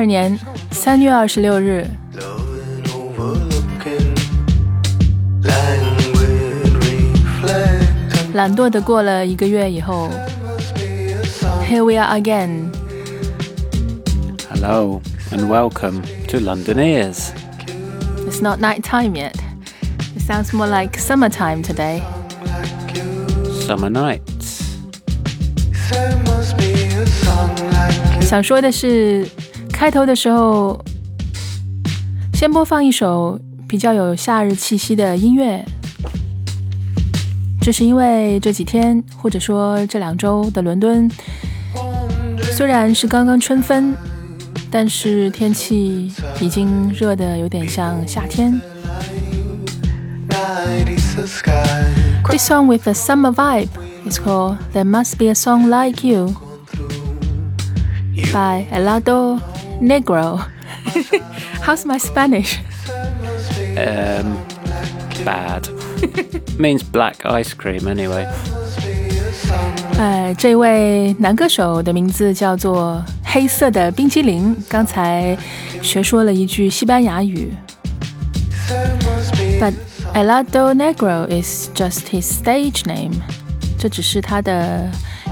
二零二二年三月二十六日，懒惰的过了一个月以后，Here we are again. Hello and welcome to London Ears. It's not night time yet. It sounds more like summertime today. Summer nights. 想说的是， 开头的时候先播放一首比较有夏日气息的音乐。这是因为这几天或者说这两周的伦敦，虽然是刚刚春分，但是天气已经热得有点像夏天。This song with a summer vibe is called "There Must Be a Song Like You" by Elado Negro. How's my Spanish? Um, bad. Means black ice cream anyway. 呃，这位男歌手的名字叫做黑色的冰激凌。刚才学说了一句西班牙语。But Helado Negro is just his stage name，这只是他的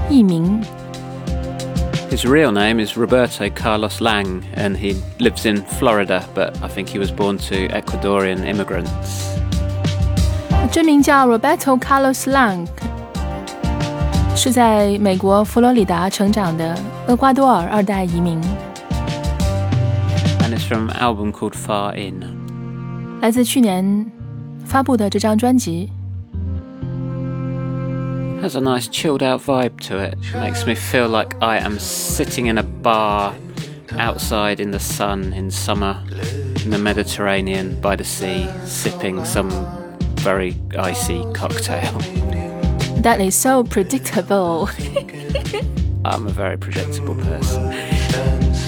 艺名。His real name is Roberto Carlos Lang, and he lives in Florida, but I think he was born to Ecuadorian immigrants. 真名叫 Roberto Carlos Lang，是在美国佛罗里达成长的厄瓜多尔二代移民， And it's from an album called Far In. 来自去年发布的这张专辑。 Has a nice chilled out vibe to it. Makes me feel like I am sitting in a bar outside in the sun in summer in the Mediterranean by the sea, sipping some very icy cocktail. That is so predictable。 I'm a very predictable person.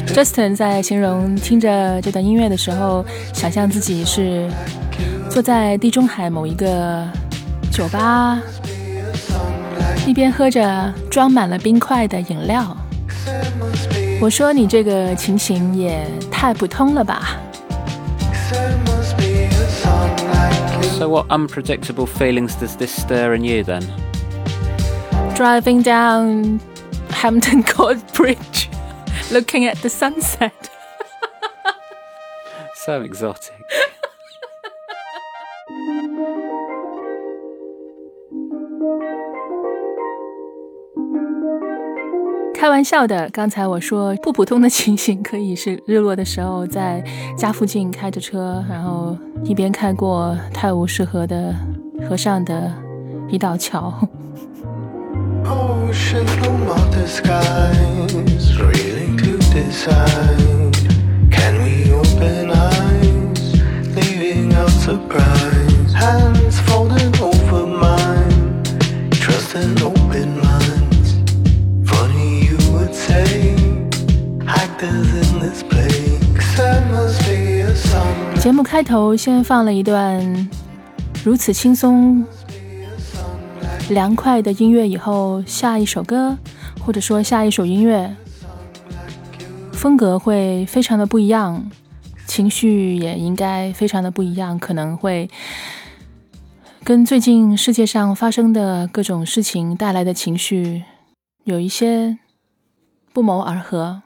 Justin 在形容听着这段音乐的时候，想象自己是坐在地中海某一个酒吧， 一边喝着装满了冰块的饮料。我说你这个情形也太普通了吧。 So, what unpredictable feelings does this stir in you then? Driving down Hampton Court Bridge, looking at the sunset. So exotic. 开玩笑的，刚才我说不普通的情形，可以是日落的时候在家附近开着车，然后一边开过泰晤士河的河上的一道桥。Ocean 头先放了一段如此轻松、凉快的音乐，以后下一首歌，或者说下一首音乐，风格会非常的不一样，情绪也应该非常的不一样，可能会跟最近世界上发生的各种事情带来的情绪有一些不谋而合。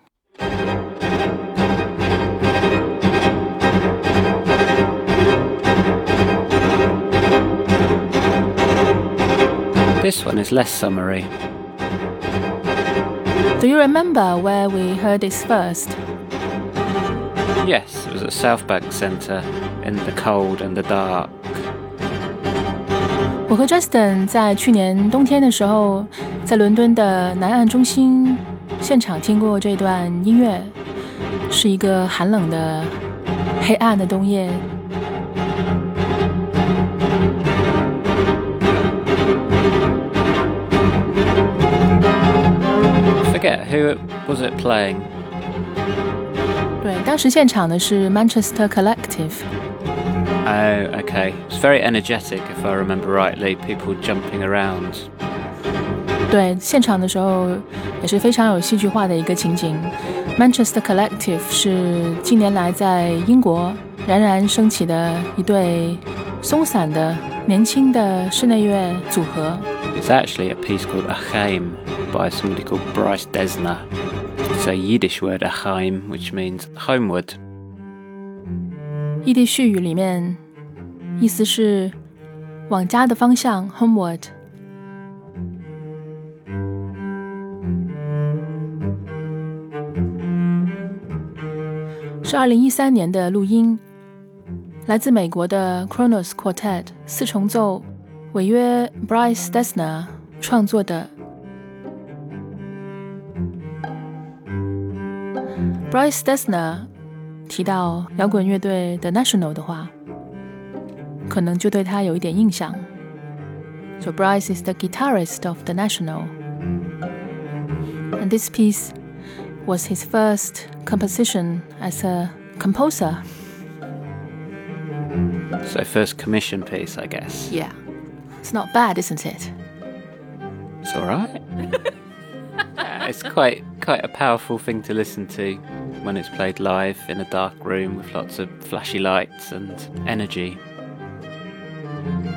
This one is less summery. Do you remember where we heard this first? Yes, it was at South Bank Centre in the cold and the dark. 我和 Justin 在去年冬天的时候，在伦敦的南岸中心现场听过这段音乐，是一个寒冷的、黑暗的冬夜。 Forget who it, was it playing. 对，当时现场的是 Manchester Collective。 Oh, okay. It's very energetic, if I remember rightly. People jumping around. 对，现场的时候 也是非常有戏剧化的一个情景。Manchester Collective 是近年来在英国冉冉升起的一对松散的年轻的室内乐组合。 it's actually a piece called Aheym by somebody called Bryce Dessner. It's a Yiddish word, Aheym, which means homeward. 异地絮语里面，意思是往家的方向 （homeward）。是二零一三年的录音，来自美国的 Kronos Quartet 四重奏违约 Bryce Dessner 创作的。Bryce Dessner 提到摇滚乐队 The National 的话，可能就对他有一点印象。So Bryce is the guitarist of The National, and this piece was his first composition as a composer. So, first commission piece, I guess. Yeah, it's not bad, isn't it? It's alright. Uh, it's quite quite a powerful thing to listen to when it's played live in a dark room with lots of flashy lights and energy.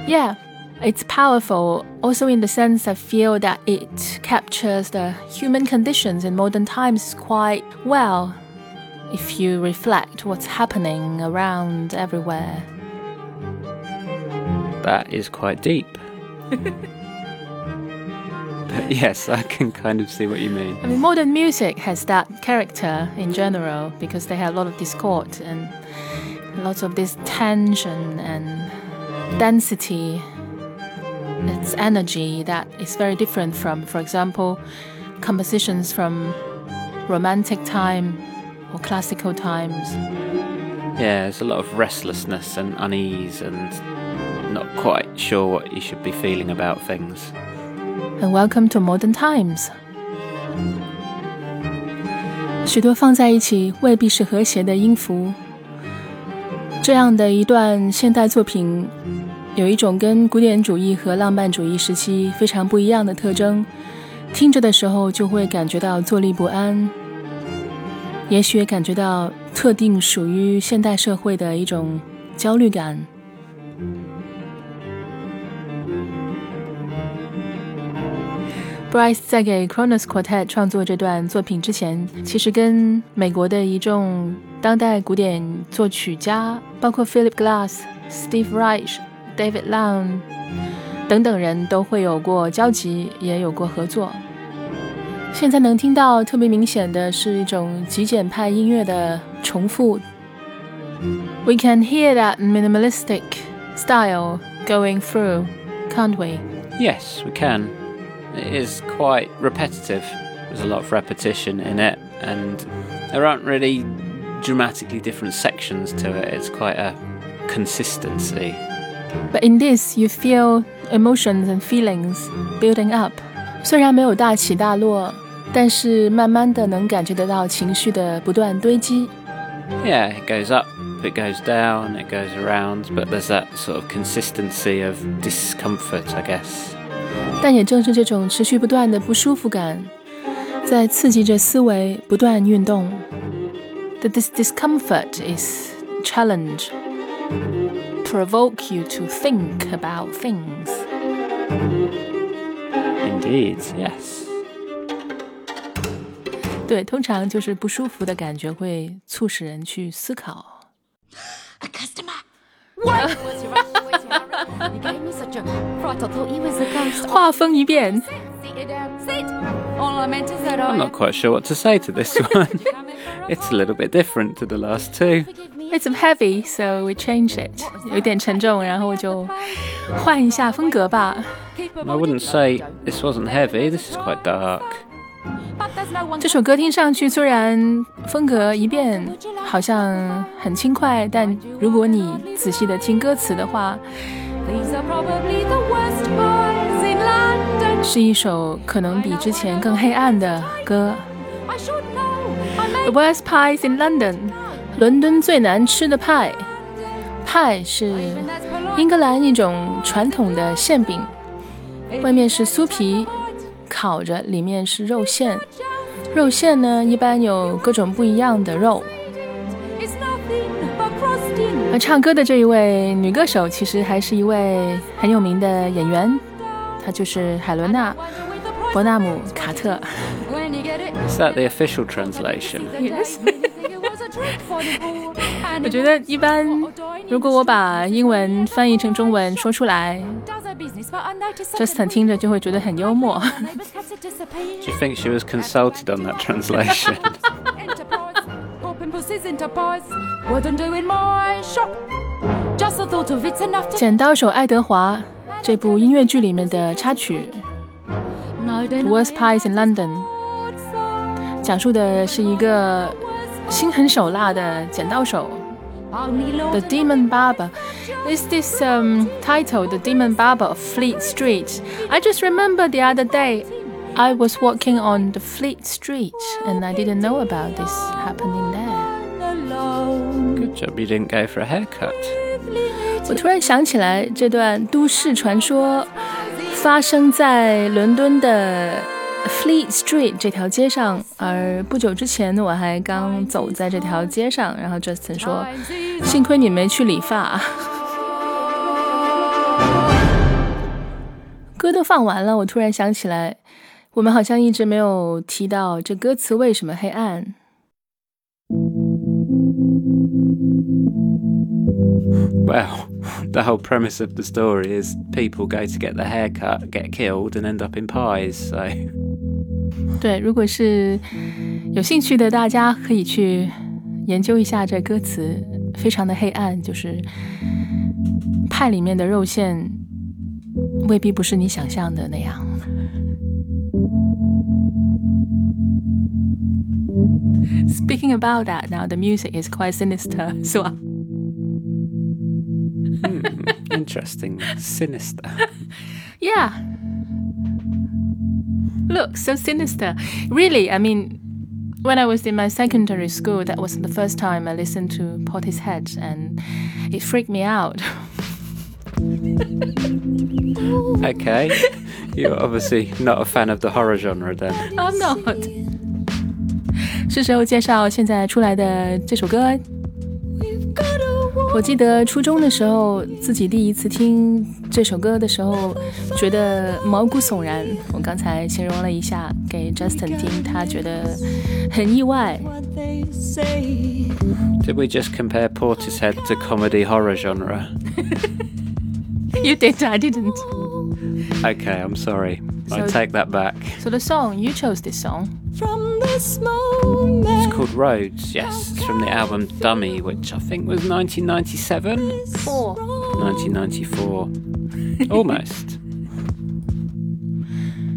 Yeah, it's powerful also in the sense I feel that it captures the human conditions in modern times quite well if you reflect what's happening around everywhere. That is quite deep. Hmm. but yes, I can kind of see what you mean. I mean, modern music has that character in general because they have a lot of discord and lots of this tension and density. It's energy that is very different from, for example, compositions from romantic time or classical times. Yeah, there's a lot of restlessness and unease and not quite sure what you should be feeling about things. And welcome to modern times. 许多放在一起未必是和谐的音符。这样的一段现代作品，有一种跟古典主义和浪漫主义时期非常不一样的特征。听着的时候就会感觉到坐立不安，也许感觉到特定属于现代社会的一种焦虑感。 Bryce 在给 Kronos Quartet 创作这段作品之前，其实跟美国的一众当代古典作曲家，包括 Philip Glass、Steve Reich、David Long 等等人都会有过交集，也有过合作。现在能听到特别明显的是一种极简派音乐的重复。We can hear that minimalistic style going through, can't we? Yes, we can. It is quite repetitive. There's a lot of repetition in it, and there aren't really dramatically different sections to it. It's quite a consistency. But in this, you feel emotions and feelings building up. 虽然没有大起大落，但是慢慢的能感觉得到情绪的不断堆积。 Yeah, it goes up, it goes down, it goes around, but there's that sort of consistency of discomfort, I guess. 但也正是这种持续不断的不舒服感，在刺激着思维不断运动。That this discomfort is challenge, provoke you to think about things. Indeed, yes. 对，通常就是不舒服的感觉会促使人去思考。 A customer. What? 画风一变， Sit you down. Sit. All I meant is that I'm I. not quite sure what to say to this one. it's a little bit different to the last two. Forgive me. It's heavy, so we change it. 有点沉重，然后就换一下风格吧。 Keep a I wouldn't say this wasn't heavy, this is quite dark. But there's no one. 这首歌听上去虽然风格一变，好像很轻快，但如果你仔细的听歌词的话， 是一首可能比之前更黑暗的歌。The worst pies in london. 伦敦最难吃的派。派是英格兰一种传统的馅饼。外面是酥皮烤着里面是肉馅。肉馅呢一般有各种不一样的肉。It's nothing but frosting. 而唱歌的这一位女歌手，其实还是一位很有名的演员，她就是海伦娜· With the 伯纳姆·卡特。 When you get it, Is that the official translation? Yes. when you think it was a trick for the fool. And 我觉得一般，如果我把英文翻译成中文说出来 does her business, but unnoticed ，Justin 听着就会觉得很幽默。 Neighbours cats it disappear. Do you think she was consulted on that translation? 《剪刀手爱德华》这部音乐剧里面的插曲《The Worst Pies in London》，讲述的是一个心狠手辣的剪刀手。The Demon Barber is this um, title, The Demon Barber of Fleet Street. I just remember the other day I was walking on the Fleet Street and I didn't know about this happening there. Good job you didn't go for a haircut. 我突然想起来，这段都市传说发生在伦敦的 Fleet Street 这条街上，而不久之前我还刚走在这条街上，然后 Justin 说：“幸亏你没去理发。”歌都放完了，我突然想起来，我们好像一直没有提到这歌词为什么黑暗。Well, the whole premise of the story is people go to get their hair cut, get killed, and end up in pies. So 对，如果是有兴趣的，大家可以去研究一下这歌词，非常的黑暗，就是派里面的肉馅未必不是你想象的那样。Speaking about that, now the music is quite sinister 是 吧？ interesting, sinister. Yeah. Look, so sinister. Really, I mean, when I was in my secondary school, that was the first time I listened to Portishead, and it freaked me out. Okay, you're obviously not a fan of the horror genre then. I'm not. 是时候介绍现在出来的这首歌。 我记得初中的时候，自己第一次听这首歌的时候，觉得毛骨悚然。我刚才形容了一下给 Justin 听，他觉得很意外。Did we just compare Portishead to comedy horror genre? You did, I didn't. Okay, I'm sorry. I take that back. So the song you chose this song. From this moment. It's called Roads, yes. It's from the album Dummy, which I think was 1997? Four. 1994. Almost.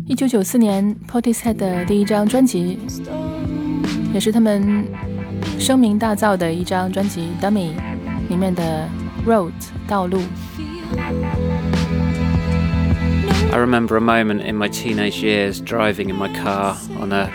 一九九四年 Portishead 的第一张专辑，也是他们声名大噪的一张专辑《Dummy》里面的《Road》道路。 I remember a moment in my teenage years driving in my car on a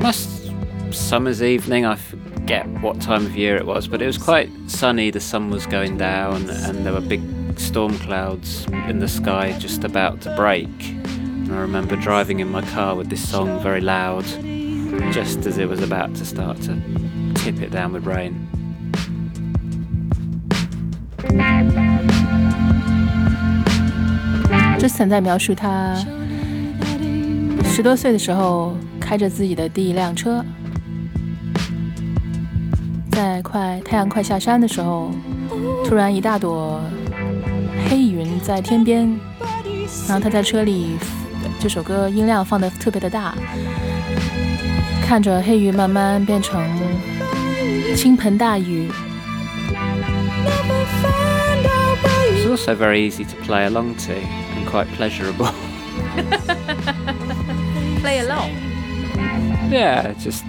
must summer's evening. I forget what time of year it was, but it was quite sunny. The sun was going down, and there were big storm clouds in the sky just about to break. And I remember driving in my car with this song very loud, just as it was about to start to tip it down with rain. Justin 在描述他十多岁的时候 开着自己的第一辆车，在快太阳快下山的时候，突然一大朵黑云在天边，然后他在车里这首歌音量放的特别的大，看着黑云慢慢变成倾盆大雨。It's also very easy to play along to and quite pleasurable. Play along. Yeah, just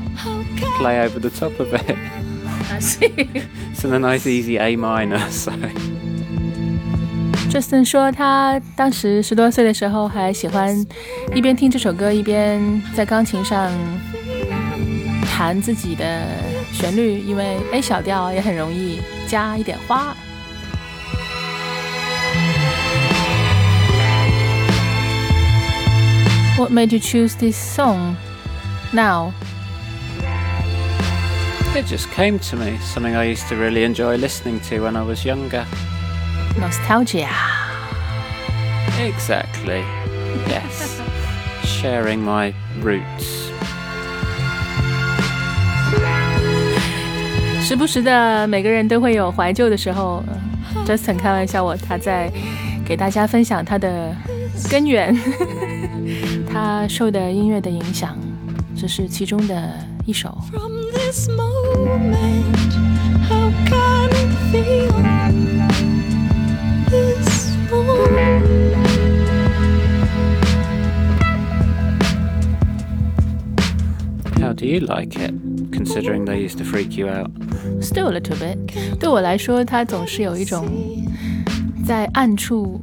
play over the top of it. I see. It's in a nice easy A minor, so Justin 说，他当时十多岁的时候还喜欢一边听这首歌，一边在钢琴上弹自己的旋律，因为 A 小调也很容易加一点花。 What made you choose this song now? It just came to me, something I used to really enjoy listening to when I was younger. Nostalgia. Exactly. Yes. Sharing my roots. 时不时的，每个人都会有怀旧的时候。Justin 开玩笑我，他在给大家分享他的根源，他受的音乐的影响， 这是其中的一首。 From this moment, how can it feel this moment? How do you like it, considering they used to freak you out? Still a little bit，对我来说，它总是有一种在暗处，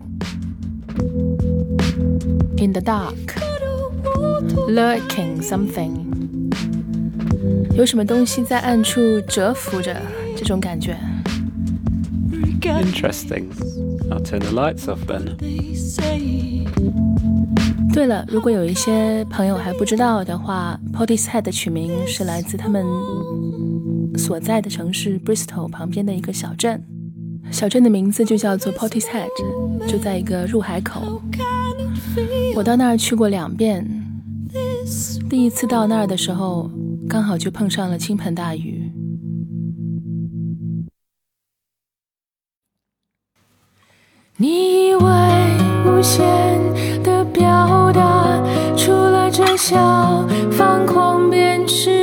in the dark lurking something，有什么东西在暗处蛰伏着这种感觉。 Interesting. I'll turn the lights off then. They say 对了，如果有一些朋友还不知道的话，Portishead 的取名是来自他们所在的城市 Bristol 旁边的一个小镇，小镇的名字就叫做 Portishead，就在一个入海口。 how can it feel 我到那儿去过两遍， this 第一次到那儿的时候，刚好就碰上了倾盆大雨。你以为无限的表达，除了这笑放狂便是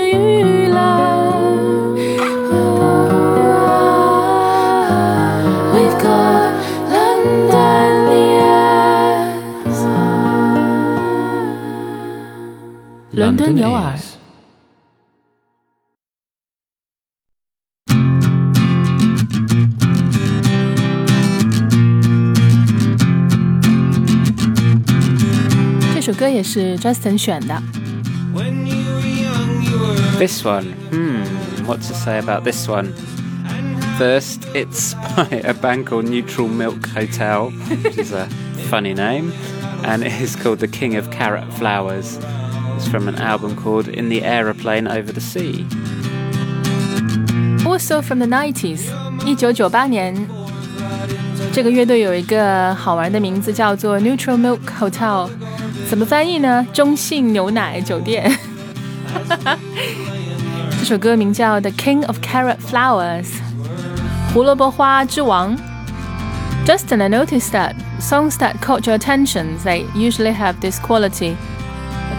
伦敦有耳。 Londonese. 这首歌也是 Justin 选的。 This one, hmm, what to say about this one? First, it's by a band called Neutral Milk Hotel, which is a funny name, and it is called The King of Carrot Flowers. It's from an album called In the Aeroplane Over the Sea. Also from the 90s，一九九八年，这个乐队有一个好玩的名字叫做 Neutral Milk Hotel，怎么翻译呢？中性牛奶酒店。这首歌名叫《The King of Carrot Flowers》，胡萝卜花之王。Justin, I noticed that songs that caught your attention, they usually have this quality.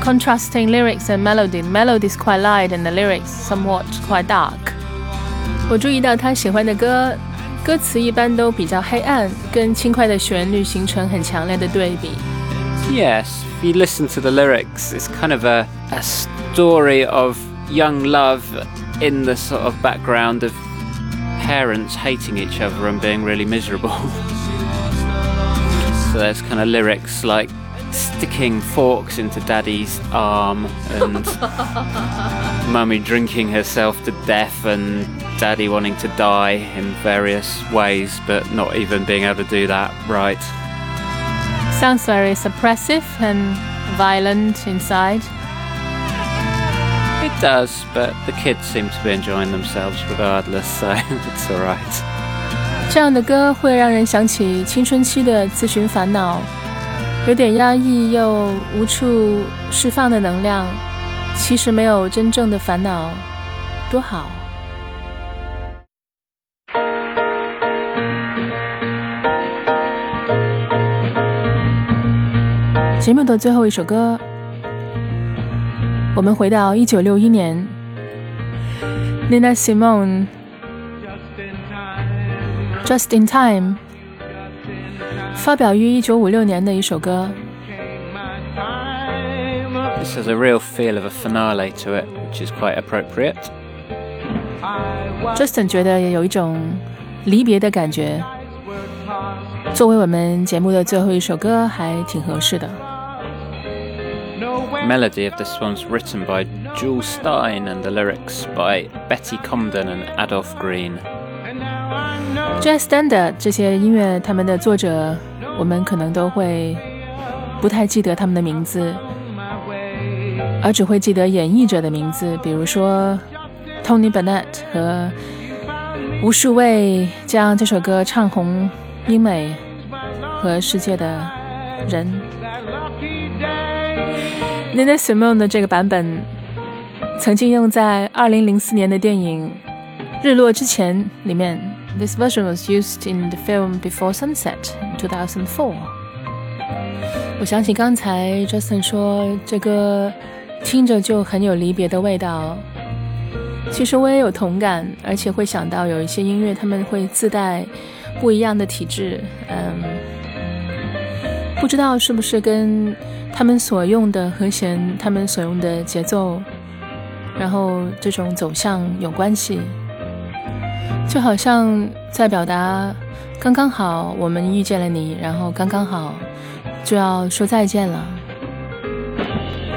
Contrasting lyrics and melody. Melody is quite light and the lyrics somewhat quite dark. 我注意到他喜欢的歌，歌词一般都比较黑暗，跟轻快的旋律形成很强烈的对比。 Yes, if you listen to the lyrics, it's kind of a, a story of young love in the sort of background of parents hating each other and being really miserable. so there's kind of lyrics like sticking forks into daddy's arm and mummy drinking herself to death and daddy wanting to die in various ways but not even being able to do that right. Sounds very suppressive and violent inside. It does, but the kids seem to be enjoying themselves regardless, so it's alright. 这样的歌会让人想起青春期的自寻烦恼， 有点压抑又无处释放的能量。其实没有真正的烦恼，多好。节目的最后一首歌，我们回到一九六一年，Nina Simone。Just in Time，发表于一九五六年的一首歌。This has a real feel of a finale to it, which is quite appropriate. Justin 觉得也有一种离别的感觉，作为我们节目的最后一首歌，还挺合适的。Melody of this one's written by Jule Styne and the lyrics by Betty Comden and Adolf Green. Jazz Standard 这些音乐，他们的作者，我们可能都会不太记得他们的名字，而只会记得演绎者的名字，比如说 Tony Bennett 和无数位将这首歌唱红英美和世界的人。Nina Simone 的这个版本曾经用在2004年的电影《日落之前》里面。This version was used in the film Before Sunset in 2004. 我想起刚才 Justin 说这歌听着就很有离别的味道。其实我也有同感，而且会想到有一些音乐他们会自带不一样的体质。嗯，不知道是不是跟他们所用的和弦、他们所用的节奏，然后这种走向有关系。就好像在表达刚刚好，我们遇见了你，然后刚刚好就要说再见了。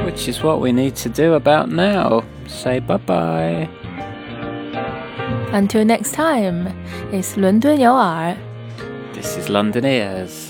Which is what we need to do about now. Say bye bye. Until next time, it's 伦敦有耳。 This is London Ears.